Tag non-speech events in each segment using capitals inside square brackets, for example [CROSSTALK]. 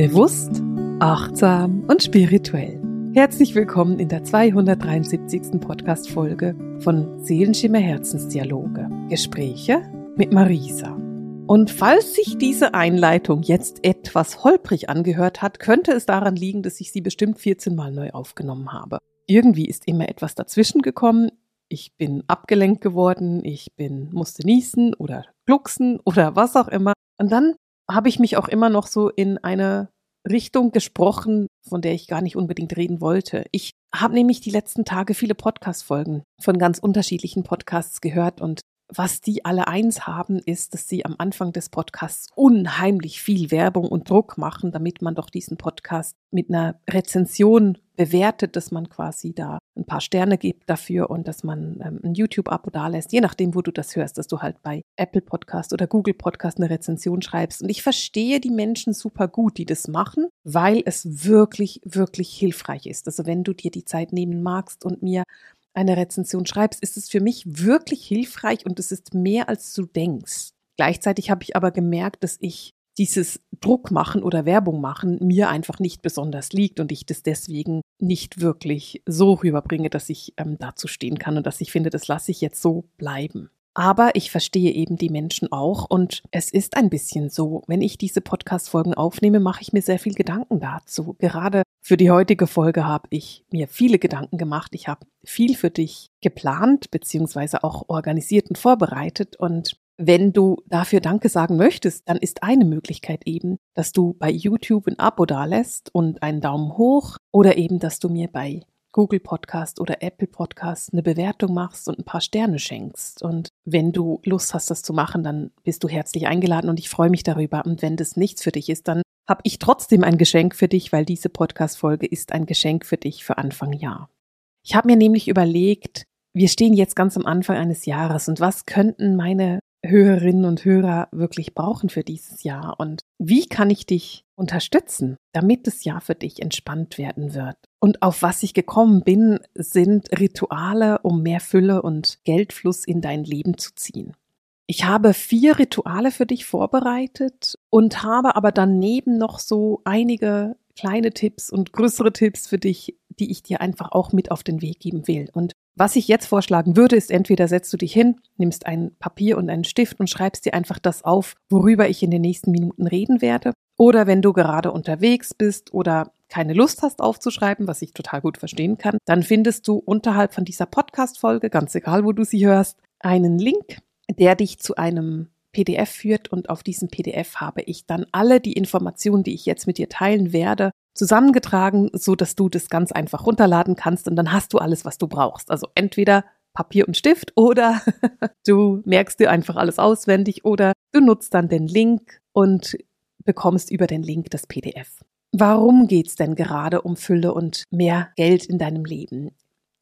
Bewusst, achtsam und spirituell. Herzlich willkommen in der 273. Podcast-Folge von Seelenschimmer Herzensdialoge. Gespräche mit Marisa. Und falls sich diese Einleitung jetzt etwas holprig angehört hat, könnte es daran liegen, dass ich sie bestimmt 14 Mal neu aufgenommen habe. Irgendwie ist immer etwas dazwischen gekommen. Ich bin abgelenkt geworden, ich bin, musste niesen oder glucksen oder was auch immer. Und dann habe ich mich auch immer noch so in eine Richtung gesprochen, von der ich gar nicht unbedingt reden wollte. Ich habe nämlich die letzten Tage viele Podcast-Folgen von ganz unterschiedlichen Podcasts gehört und was die alle eins haben, ist, dass sie am Anfang des Podcasts unheimlich viel Werbung und Druck machen, damit man doch diesen Podcast mit einer Rezension bewertet, dass man quasi da ein paar Sterne gibt dafür und dass man ähm, ein YouTube-Abo da lässt, je nachdem, wo du das hörst, dass du halt bei Apple Podcast oder Google Podcast eine Rezension schreibst. Und ich verstehe die Menschen super gut, die das machen, weil es wirklich, wirklich hilfreich ist. Also wenn du dir die Zeit nehmen magst und mir eine Rezension schreibst, ist es für mich wirklich hilfreich und es ist mehr als du denkst. Gleichzeitig habe ich aber gemerkt, dass ich dieses Druck machen oder Werbung machen mir einfach nicht besonders liegt und ich das deswegen nicht wirklich so rüberbringe, dass ich ähm, dazu stehen kann und dass ich finde, das lasse ich jetzt so bleiben. Aber ich verstehe eben die Menschen auch und es ist ein bisschen so, wenn ich diese Podcast-Folgen aufnehme, mache ich mir sehr viel Gedanken dazu. Gerade für die heutige Folge habe ich mir viele Gedanken gemacht. Ich habe viel für dich geplant beziehungsweise auch organisiert und vorbereitet und wenn du dafür Danke sagen möchtest, dann ist eine Möglichkeit eben, dass du bei YouTube ein Abo dalässt und einen Daumen hoch oder eben, dass du mir bei Google Podcast oder Apple Podcast eine Bewertung machst und ein paar Sterne schenkst. Und wenn du Lust hast, das zu machen, dann bist du herzlich eingeladen und ich freue mich darüber. Und wenn das nichts für dich ist, dann habe ich trotzdem ein Geschenk für dich, weil diese Podcast-Folge ist ein Geschenk für dich für Anfang Jahr. Ich habe mir nämlich überlegt, wir stehen jetzt ganz am Anfang eines Jahres und was könnten meine Hörerinnen und Hörer wirklich brauchen für dieses Jahr und wie kann ich dich unterstützen, damit das Jahr für dich entspannt werden wird. Und auf was ich gekommen bin, sind Rituale, um mehr Fülle und Geldfluss in dein Leben zu ziehen. Ich habe vier Rituale für dich vorbereitet und habe aber daneben noch so einige kleine Tipps und größere Tipps für dich, die ich dir einfach auch mit auf den Weg geben will. Und was ich jetzt vorschlagen würde, ist entweder setzt du dich hin, nimmst ein Papier und einen Stift und schreibst dir einfach das auf, worüber ich in den nächsten Minuten reden werde. Oder wenn du gerade unterwegs bist oder keine Lust hast aufzuschreiben, was ich total gut verstehen kann, dann findest du unterhalb von dieser Podcast-Folge, ganz egal wo du sie hörst, einen Link, der dich zu einem PDF führt und auf diesem PDF habe ich dann alle die Informationen, die ich jetzt mit dir teilen werde, zusammengetragen, so dass du das ganz einfach runterladen kannst und dann hast du alles, was du brauchst. Also entweder Papier und Stift oder [LAUGHS] du merkst dir einfach alles auswendig oder du nutzt dann den Link und bekommst über den Link das PDF. Warum geht's denn gerade um Fülle und mehr Geld in deinem Leben?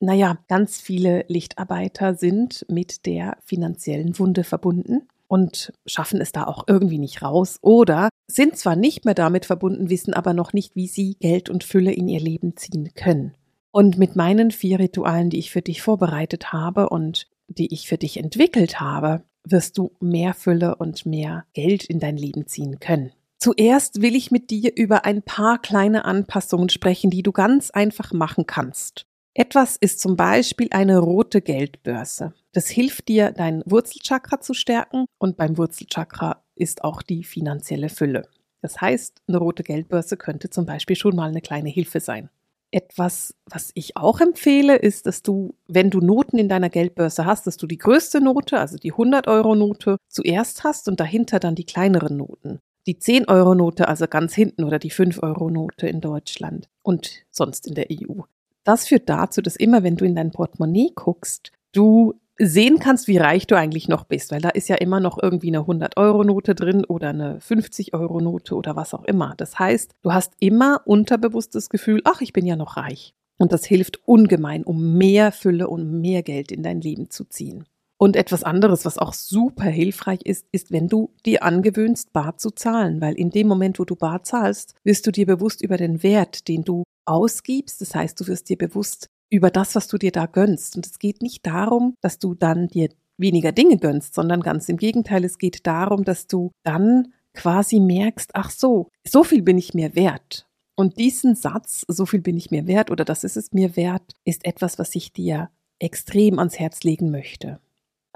Naja, ganz viele Lichtarbeiter sind mit der finanziellen Wunde verbunden und schaffen es da auch irgendwie nicht raus oder sind zwar nicht mehr damit verbunden, wissen aber noch nicht, wie sie Geld und Fülle in ihr Leben ziehen können. Und mit meinen vier Ritualen, die ich für dich vorbereitet habe und die ich für dich entwickelt habe, wirst du mehr Fülle und mehr Geld in dein Leben ziehen können. Zuerst will ich mit dir über ein paar kleine Anpassungen sprechen, die du ganz einfach machen kannst. Etwas ist zum Beispiel eine rote Geldbörse. Das hilft dir, dein Wurzelchakra zu stärken und beim Wurzelchakra ist auch die finanzielle Fülle. Das heißt, eine rote Geldbörse könnte zum Beispiel schon mal eine kleine Hilfe sein. Etwas, was ich auch empfehle, ist, dass du, wenn du Noten in deiner Geldbörse hast, dass du die größte Note, also die 100-Euro-Note, zuerst hast und dahinter dann die kleineren Noten. Die 10-Euro-Note, also ganz hinten, oder die 5-Euro-Note in Deutschland und sonst in der EU. Das führt dazu, dass immer, wenn du in dein Portemonnaie guckst, du sehen kannst, wie reich du eigentlich noch bist, weil da ist ja immer noch irgendwie eine 100-Euro-Note drin oder eine 50-Euro-Note oder was auch immer. Das heißt, du hast immer unterbewusstes Gefühl, ach, ich bin ja noch reich. Und das hilft ungemein, um mehr Fülle und mehr Geld in dein Leben zu ziehen. Und etwas anderes, was auch super hilfreich ist, ist, wenn du dir angewöhnst, bar zu zahlen, weil in dem Moment, wo du bar zahlst, wirst du dir bewusst über den Wert, den du ausgibst. Das heißt, du wirst dir bewusst über das, was du dir da gönnst. Und es geht nicht darum, dass du dann dir weniger Dinge gönnst, sondern ganz im Gegenteil, es geht darum, dass du dann quasi merkst, ach so, so viel bin ich mir wert. Und diesen Satz, so viel bin ich mir wert oder das ist es mir wert, ist etwas, was ich dir extrem ans Herz legen möchte.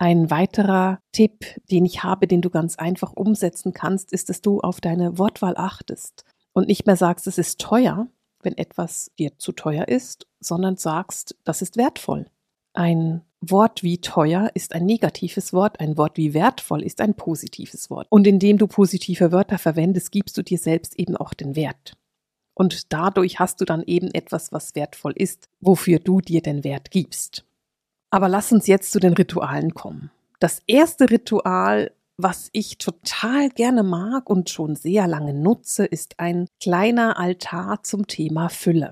Ein weiterer Tipp, den ich habe, den du ganz einfach umsetzen kannst, ist, dass du auf deine Wortwahl achtest und nicht mehr sagst, es ist teuer, wenn etwas dir zu teuer ist, sondern sagst, das ist wertvoll. Ein Wort wie teuer ist ein negatives Wort, ein Wort wie wertvoll ist ein positives Wort. Und indem du positive Wörter verwendest, gibst du dir selbst eben auch den Wert. Und dadurch hast du dann eben etwas, was wertvoll ist, wofür du dir den Wert gibst. Aber lass uns jetzt zu den Ritualen kommen. Das erste Ritual, was ich total gerne mag und schon sehr lange nutze, ist ein kleiner Altar zum Thema Fülle.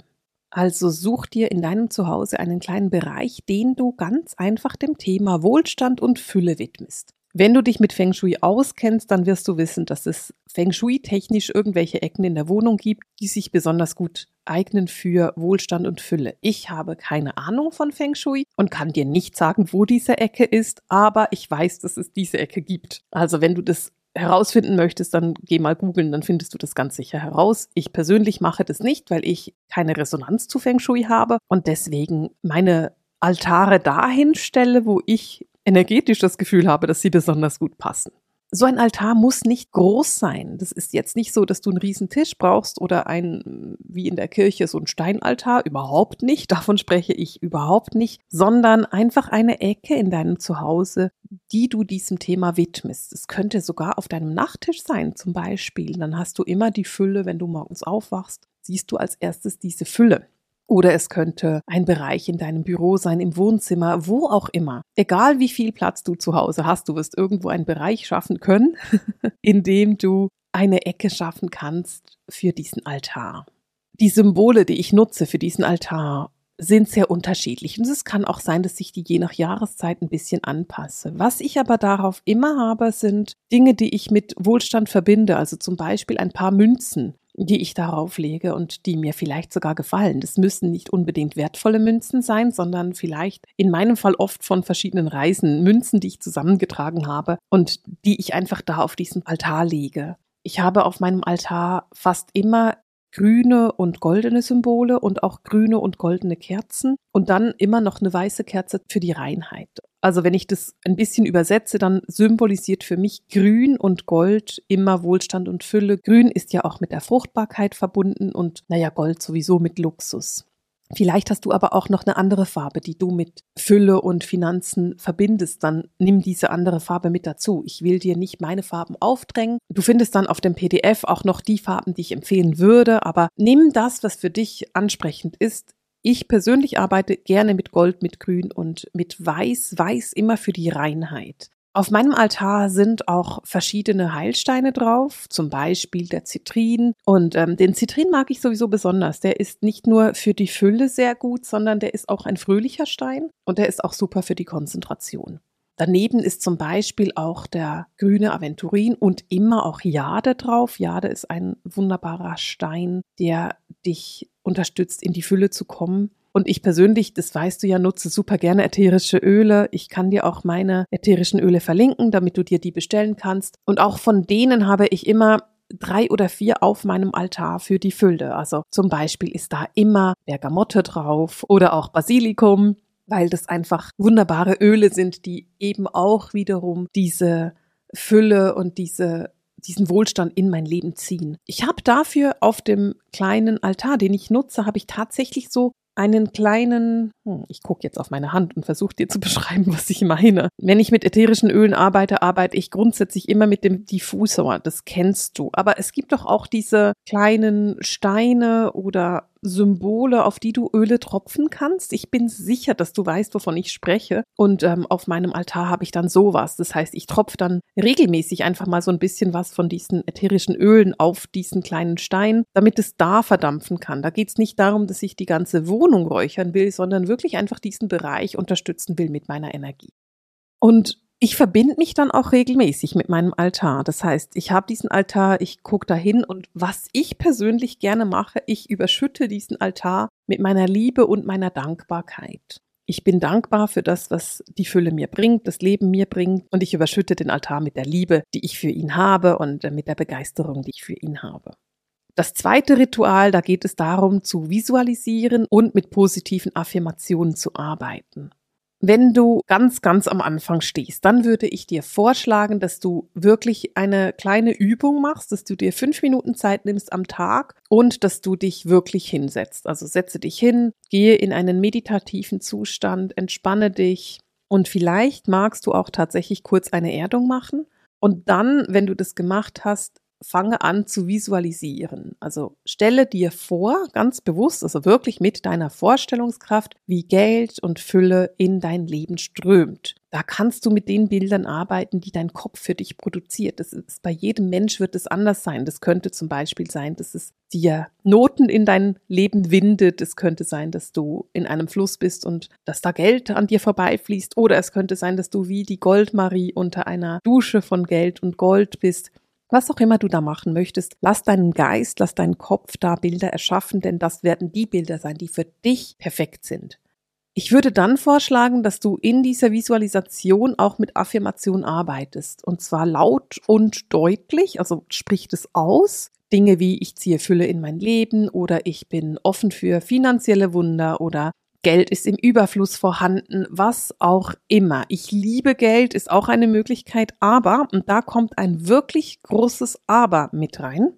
Also such dir in deinem Zuhause einen kleinen Bereich, den du ganz einfach dem Thema Wohlstand und Fülle widmest. Wenn du dich mit Feng Shui auskennst, dann wirst du wissen, dass es Feng Shui technisch irgendwelche Ecken in der Wohnung gibt, die sich besonders gut eignen für Wohlstand und Fülle. Ich habe keine Ahnung von Feng Shui und kann dir nicht sagen, wo diese Ecke ist, aber ich weiß, dass es diese Ecke gibt. Also wenn du das herausfinden möchtest, dann geh mal googeln, dann findest du das ganz sicher heraus. Ich persönlich mache das nicht, weil ich keine Resonanz zu Feng Shui habe und deswegen meine Altare dahin stelle, wo ich energetisch das Gefühl habe, dass sie besonders gut passen. So ein Altar muss nicht groß sein. Das ist jetzt nicht so, dass du einen riesen Tisch brauchst oder ein, wie in der Kirche, so ein Steinaltar. Überhaupt nicht. Davon spreche ich überhaupt nicht. Sondern einfach eine Ecke in deinem Zuhause, die du diesem Thema widmest. Es könnte sogar auf deinem Nachttisch sein, zum Beispiel. Dann hast du immer die Fülle, wenn du morgens aufwachst, siehst du als erstes diese Fülle. Oder es könnte ein Bereich in deinem Büro sein, im Wohnzimmer, wo auch immer. Egal wie viel Platz du zu Hause hast, du wirst irgendwo einen Bereich schaffen können, [LAUGHS] in dem du eine Ecke schaffen kannst für diesen Altar. Die Symbole, die ich nutze für diesen Altar, sind sehr unterschiedlich und es kann auch sein, dass ich die je nach Jahreszeit ein bisschen anpasse. Was ich aber darauf immer habe, sind Dinge, die ich mit Wohlstand verbinde, also zum Beispiel ein paar Münzen, die ich darauf lege und die mir vielleicht sogar gefallen. Das müssen nicht unbedingt wertvolle Münzen sein, sondern vielleicht in meinem Fall oft von verschiedenen Reisen Münzen, die ich zusammengetragen habe und die ich einfach da auf diesen Altar lege. Ich habe auf meinem Altar fast immer grüne und goldene Symbole und auch grüne und goldene Kerzen und dann immer noch eine weiße Kerze für die Reinheit. Also wenn ich das ein bisschen übersetze, dann symbolisiert für mich Grün und Gold immer Wohlstand und Fülle. Grün ist ja auch mit der Fruchtbarkeit verbunden und naja, Gold sowieso mit Luxus. Vielleicht hast du aber auch noch eine andere Farbe, die du mit Fülle und Finanzen verbindest. Dann nimm diese andere Farbe mit dazu. Ich will dir nicht meine Farben aufdrängen. Du findest dann auf dem PDF auch noch die Farben, die ich empfehlen würde. Aber nimm das, was für dich ansprechend ist. Ich persönlich arbeite gerne mit Gold, mit Grün und mit Weiß. Weiß immer für die Reinheit. Auf meinem Altar sind auch verschiedene Heilsteine drauf, zum Beispiel der Zitrin. Und ähm, den Zitrin mag ich sowieso besonders. Der ist nicht nur für die Fülle sehr gut, sondern der ist auch ein fröhlicher Stein und der ist auch super für die Konzentration. Daneben ist zum Beispiel auch der grüne Aventurin und immer auch Jade drauf. Jade ist ein wunderbarer Stein, der dich unterstützt, in die Fülle zu kommen. Und ich persönlich, das weißt du ja, nutze super gerne ätherische Öle. Ich kann dir auch meine ätherischen Öle verlinken, damit du dir die bestellen kannst. Und auch von denen habe ich immer drei oder vier auf meinem Altar für die Fülle. Also zum Beispiel ist da immer Bergamotte drauf oder auch Basilikum, weil das einfach wunderbare Öle sind, die eben auch wiederum diese Fülle und diese diesen Wohlstand in mein Leben ziehen. Ich habe dafür auf dem kleinen Altar, den ich nutze, habe ich tatsächlich so einen kleinen, hm, ich gucke jetzt auf meine Hand und versuche dir zu beschreiben, was ich meine. Wenn ich mit ätherischen Ölen arbeite, arbeite ich grundsätzlich immer mit dem Diffusor. Das kennst du. Aber es gibt doch auch diese kleinen Steine oder Symbole, auf die du Öle tropfen kannst. Ich bin sicher, dass du weißt, wovon ich spreche. Und ähm, auf meinem Altar habe ich dann sowas. Das heißt, ich tropfe dann regelmäßig einfach mal so ein bisschen was von diesen ätherischen Ölen auf diesen kleinen Stein, damit es da verdampfen kann. Da geht es nicht darum, dass ich die ganze Wohnung räuchern will, sondern wirklich einfach diesen Bereich unterstützen will mit meiner Energie. Und ich verbinde mich dann auch regelmäßig mit meinem Altar. Das heißt, ich habe diesen Altar, ich gucke da hin und was ich persönlich gerne mache, ich überschütte diesen Altar mit meiner Liebe und meiner Dankbarkeit. Ich bin dankbar für das, was die Fülle mir bringt, das Leben mir bringt und ich überschütte den Altar mit der Liebe, die ich für ihn habe und mit der Begeisterung, die ich für ihn habe. Das zweite Ritual, da geht es darum, zu visualisieren und mit positiven Affirmationen zu arbeiten. Wenn du ganz, ganz am Anfang stehst, dann würde ich dir vorschlagen, dass du wirklich eine kleine Übung machst, dass du dir fünf Minuten Zeit nimmst am Tag und dass du dich wirklich hinsetzt. Also setze dich hin, gehe in einen meditativen Zustand, entspanne dich und vielleicht magst du auch tatsächlich kurz eine Erdung machen. Und dann, wenn du das gemacht hast, fange an zu visualisieren. Also stelle dir vor, ganz bewusst, also wirklich mit deiner Vorstellungskraft, wie Geld und Fülle in dein Leben strömt. Da kannst du mit den Bildern arbeiten, die dein Kopf für dich produziert. Das ist bei jedem Mensch wird es anders sein. Das könnte zum Beispiel sein, dass es dir Noten in dein Leben windet. Es könnte sein, dass du in einem Fluss bist und dass da Geld an dir vorbeifließt. Oder es könnte sein, dass du wie die Goldmarie unter einer Dusche von Geld und Gold bist. Was auch immer du da machen möchtest, lass deinen Geist, lass deinen Kopf da Bilder erschaffen, denn das werden die Bilder sein, die für dich perfekt sind. Ich würde dann vorschlagen, dass du in dieser Visualisation auch mit Affirmation arbeitest. Und zwar laut und deutlich, also sprich es aus. Dinge wie ich ziehe Fülle in mein Leben oder ich bin offen für finanzielle Wunder oder Geld ist im Überfluss vorhanden, was auch immer. Ich liebe Geld ist auch eine Möglichkeit, aber, und da kommt ein wirklich großes Aber mit rein,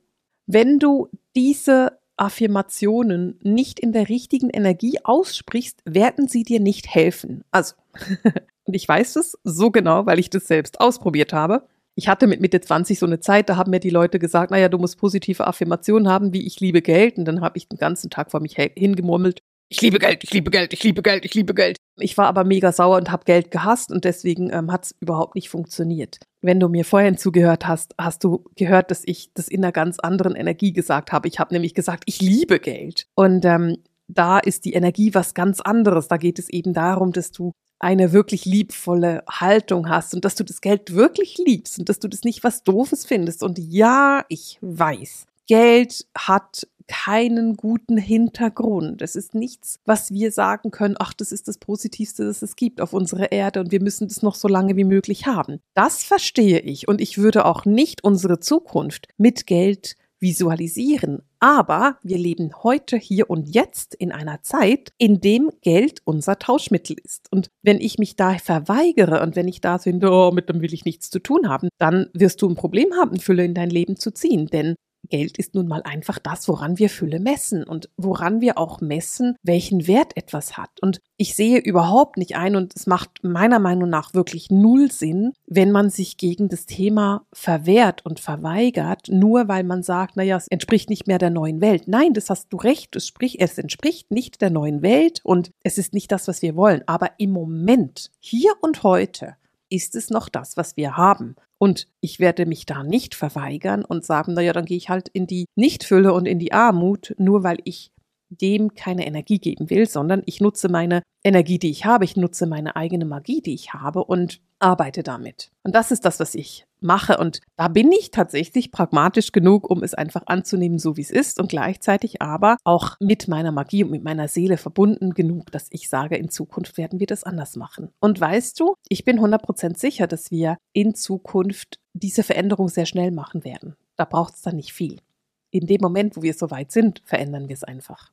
wenn du diese Affirmationen nicht in der richtigen Energie aussprichst, werden sie dir nicht helfen. Also, [LAUGHS] und ich weiß es so genau, weil ich das selbst ausprobiert habe. Ich hatte mit Mitte 20 so eine Zeit, da haben mir die Leute gesagt, naja, du musst positive Affirmationen haben, wie ich liebe Geld. Und dann habe ich den ganzen Tag vor mich hingemurmelt, ich liebe Geld, ich liebe Geld, ich liebe Geld, ich liebe Geld. Ich war aber mega sauer und habe Geld gehasst und deswegen ähm, hat es überhaupt nicht funktioniert. Wenn du mir vorhin zugehört hast, hast du gehört, dass ich das in einer ganz anderen Energie gesagt habe. Ich habe nämlich gesagt, ich liebe Geld. Und ähm, da ist die Energie was ganz anderes. Da geht es eben darum, dass du eine wirklich liebvolle Haltung hast und dass du das Geld wirklich liebst und dass du das nicht was Doofes findest. Und ja, ich weiß, Geld hat keinen guten Hintergrund. Es ist nichts, was wir sagen können, ach, das ist das Positivste, das es gibt auf unserer Erde und wir müssen das noch so lange wie möglich haben. Das verstehe ich und ich würde auch nicht unsere Zukunft mit Geld visualisieren. Aber wir leben heute, hier und jetzt in einer Zeit, in dem Geld unser Tauschmittel ist. Und wenn ich mich da verweigere und wenn ich da finde, oh, mit dem will ich nichts zu tun haben, dann wirst du ein Problem haben, Fülle in dein Leben zu ziehen. Denn Geld ist nun mal einfach das, woran wir Fülle messen und woran wir auch messen, welchen Wert etwas hat. Und ich sehe überhaupt nicht ein und es macht meiner Meinung nach wirklich null Sinn, wenn man sich gegen das Thema verwehrt und verweigert, nur weil man sagt, naja, es entspricht nicht mehr der neuen Welt. Nein, das hast du recht, es, sprich, es entspricht nicht der neuen Welt und es ist nicht das, was wir wollen. Aber im Moment, hier und heute, ist es noch das, was wir haben. Und ich werde mich da nicht verweigern und sagen, naja, dann gehe ich halt in die Nichtfülle und in die Armut, nur weil ich dem keine Energie geben will, sondern ich nutze meine Energie, die ich habe, ich nutze meine eigene Magie, die ich habe und arbeite damit. Und das ist das, was ich mache. Und da bin ich tatsächlich pragmatisch genug, um es einfach anzunehmen, so wie es ist und gleichzeitig aber auch mit meiner Magie und mit meiner Seele verbunden genug, dass ich sage, in Zukunft werden wir das anders machen. Und weißt du, ich bin 100% sicher, dass wir in Zukunft diese Veränderung sehr schnell machen werden. Da braucht es dann nicht viel. In dem Moment, wo wir so weit sind, verändern wir es einfach.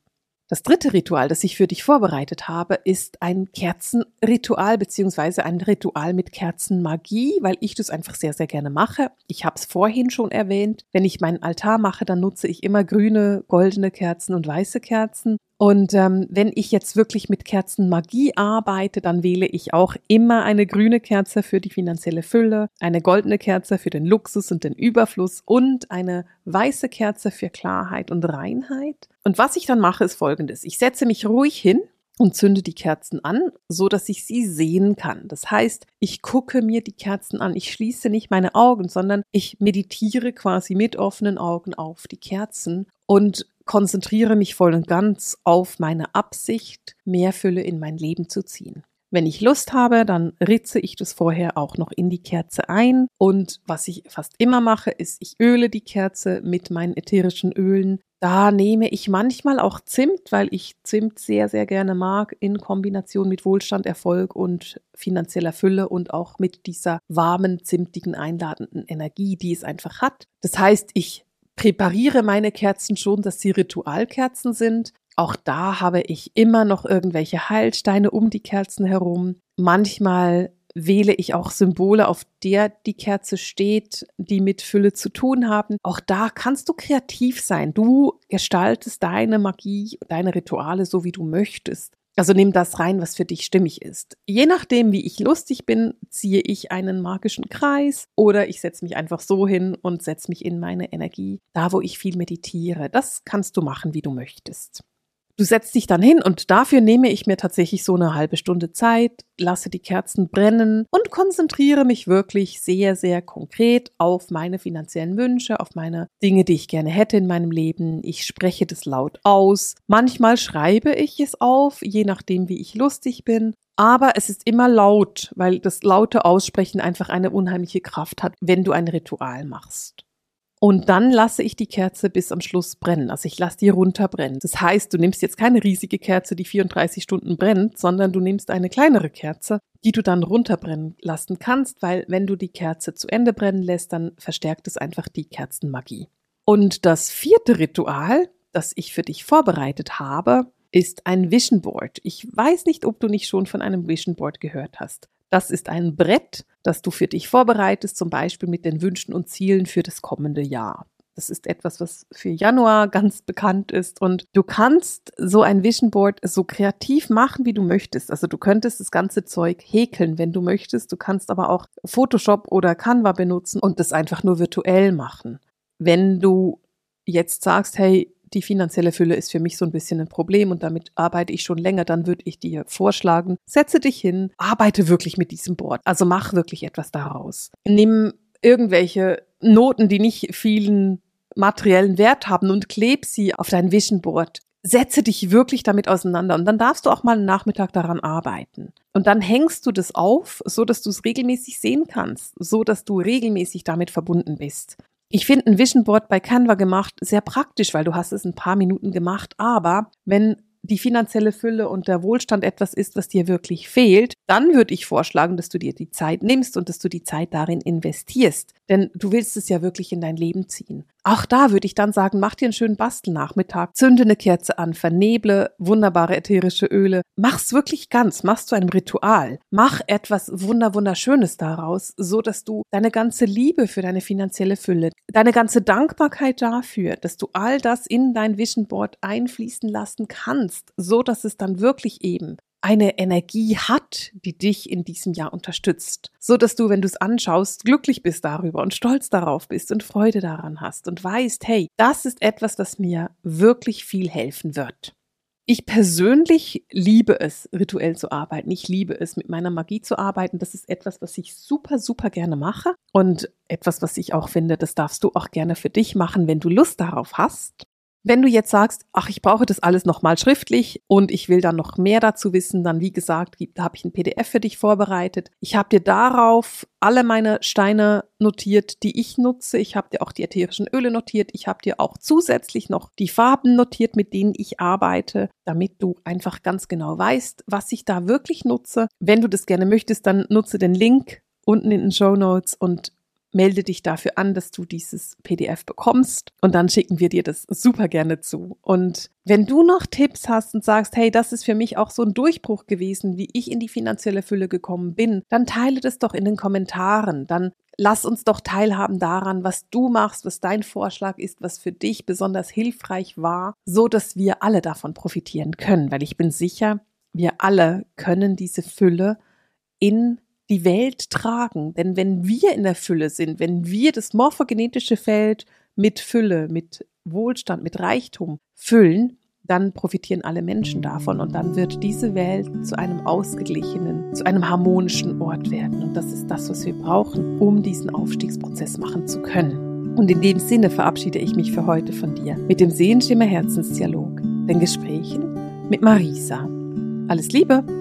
Das dritte Ritual, das ich für dich vorbereitet habe, ist ein Kerzenritual beziehungsweise ein Ritual mit Kerzenmagie, weil ich das einfach sehr, sehr gerne mache. Ich habe es vorhin schon erwähnt. Wenn ich meinen Altar mache, dann nutze ich immer grüne, goldene Kerzen und weiße Kerzen. Und ähm, wenn ich jetzt wirklich mit Kerzenmagie arbeite, dann wähle ich auch immer eine grüne Kerze für die finanzielle Fülle, eine goldene Kerze für den Luxus und den Überfluss und eine weiße Kerze für Klarheit und Reinheit. Und was ich dann mache, ist folgendes. Ich setze mich ruhig hin und zünde die Kerzen an, so dass ich sie sehen kann. Das heißt, ich gucke mir die Kerzen an. Ich schließe nicht meine Augen, sondern ich meditiere quasi mit offenen Augen auf die Kerzen und konzentriere mich voll und ganz auf meine Absicht, mehr Fülle in mein Leben zu ziehen. Wenn ich Lust habe, dann ritze ich das vorher auch noch in die Kerze ein. Und was ich fast immer mache, ist, ich öle die Kerze mit meinen ätherischen Ölen. Da nehme ich manchmal auch Zimt, weil ich Zimt sehr, sehr gerne mag, in Kombination mit Wohlstand, Erfolg und finanzieller Fülle und auch mit dieser warmen, zimtigen, einladenden Energie, die es einfach hat. Das heißt, ich präpariere meine Kerzen schon, dass sie Ritualkerzen sind. Auch da habe ich immer noch irgendwelche Heilsteine um die Kerzen herum. Manchmal wähle ich auch Symbole, auf der die Kerze steht, die mit Fülle zu tun haben. Auch da kannst du kreativ sein. Du gestaltest deine Magie, deine Rituale so, wie du möchtest. Also nimm das rein, was für dich stimmig ist. Je nachdem, wie ich lustig bin, ziehe ich einen magischen Kreis oder ich setze mich einfach so hin und setze mich in meine Energie, da wo ich viel meditiere. Das kannst du machen, wie du möchtest. Du setzt dich dann hin und dafür nehme ich mir tatsächlich so eine halbe Stunde Zeit, lasse die Kerzen brennen und konzentriere mich wirklich sehr, sehr konkret auf meine finanziellen Wünsche, auf meine Dinge, die ich gerne hätte in meinem Leben. Ich spreche das laut aus. Manchmal schreibe ich es auf, je nachdem, wie ich lustig bin. Aber es ist immer laut, weil das laute Aussprechen einfach eine unheimliche Kraft hat, wenn du ein Ritual machst. Und dann lasse ich die Kerze bis am Schluss brennen. Also ich lasse die runterbrennen. Das heißt, du nimmst jetzt keine riesige Kerze, die 34 Stunden brennt, sondern du nimmst eine kleinere Kerze, die du dann runterbrennen lassen kannst, weil wenn du die Kerze zu Ende brennen lässt, dann verstärkt es einfach die Kerzenmagie. Und das vierte Ritual, das ich für dich vorbereitet habe, ist ein Vision Board. Ich weiß nicht, ob du nicht schon von einem Vision Board gehört hast. Das ist ein Brett, das du für dich vorbereitest, zum Beispiel mit den Wünschen und Zielen für das kommende Jahr. Das ist etwas, was für Januar ganz bekannt ist. Und du kannst so ein Vision Board so kreativ machen, wie du möchtest. Also du könntest das ganze Zeug häkeln, wenn du möchtest. Du kannst aber auch Photoshop oder Canva benutzen und das einfach nur virtuell machen. Wenn du jetzt sagst, hey, die finanzielle Fülle ist für mich so ein bisschen ein Problem und damit arbeite ich schon länger, dann würde ich dir vorschlagen, setze dich hin, arbeite wirklich mit diesem Board. Also mach wirklich etwas daraus. Nimm irgendwelche Noten, die nicht vielen materiellen Wert haben und kleb sie auf dein Vision Board. Setze dich wirklich damit auseinander und dann darfst du auch mal einen Nachmittag daran arbeiten. Und dann hängst du das auf, so dass du es regelmäßig sehen kannst, so dass du regelmäßig damit verbunden bist. Ich finde ein Vision Board bei Canva gemacht sehr praktisch, weil du hast es ein paar Minuten gemacht. Aber wenn die finanzielle Fülle und der Wohlstand etwas ist, was dir wirklich fehlt, dann würde ich vorschlagen, dass du dir die Zeit nimmst und dass du die Zeit darin investierst. Denn du willst es ja wirklich in dein Leben ziehen. Auch da würde ich dann sagen, mach dir einen schönen Bastelnachmittag, zünde eine Kerze an, verneble wunderbare ätherische Öle, mach's wirklich ganz, machst zu einem Ritual. Mach etwas wunder wunderschönes daraus, so dass du deine ganze Liebe für deine finanzielle Fülle, deine ganze Dankbarkeit dafür, dass du all das in dein Vision Board einfließen lassen kannst, so dass es dann wirklich eben eine Energie hat, die dich in diesem Jahr unterstützt, so dass du, wenn du es anschaust, glücklich bist darüber und stolz darauf bist und Freude daran hast und weißt, hey, das ist etwas, das mir wirklich viel helfen wird. Ich persönlich liebe es, rituell zu arbeiten. Ich liebe es, mit meiner Magie zu arbeiten. Das ist etwas, was ich super, super gerne mache und etwas, was ich auch finde, das darfst du auch gerne für dich machen, wenn du Lust darauf hast. Wenn du jetzt sagst, ach, ich brauche das alles nochmal schriftlich und ich will dann noch mehr dazu wissen, dann wie gesagt, da habe ich ein PDF für dich vorbereitet. Ich habe dir darauf alle meine Steine notiert, die ich nutze. Ich habe dir auch die ätherischen Öle notiert. Ich habe dir auch zusätzlich noch die Farben notiert, mit denen ich arbeite, damit du einfach ganz genau weißt, was ich da wirklich nutze. Wenn du das gerne möchtest, dann nutze den Link unten in den Show Notes und melde dich dafür an, dass du dieses PDF bekommst und dann schicken wir dir das super gerne zu. Und wenn du noch Tipps hast und sagst, hey, das ist für mich auch so ein Durchbruch gewesen, wie ich in die finanzielle Fülle gekommen bin, dann teile das doch in den Kommentaren. Dann lass uns doch teilhaben daran, was du machst, was dein Vorschlag ist, was für dich besonders hilfreich war, so dass wir alle davon profitieren können, weil ich bin sicher, wir alle können diese Fülle in die Welt tragen. Denn wenn wir in der Fülle sind, wenn wir das morphogenetische Feld mit Fülle, mit Wohlstand, mit Reichtum füllen, dann profitieren alle Menschen davon und dann wird diese Welt zu einem ausgeglichenen, zu einem harmonischen Ort werden. Und das ist das, was wir brauchen, um diesen Aufstiegsprozess machen zu können. Und in dem Sinne verabschiede ich mich für heute von dir mit dem Sehenschimmer Herzensdialog, den Gesprächen mit Marisa. Alles Liebe!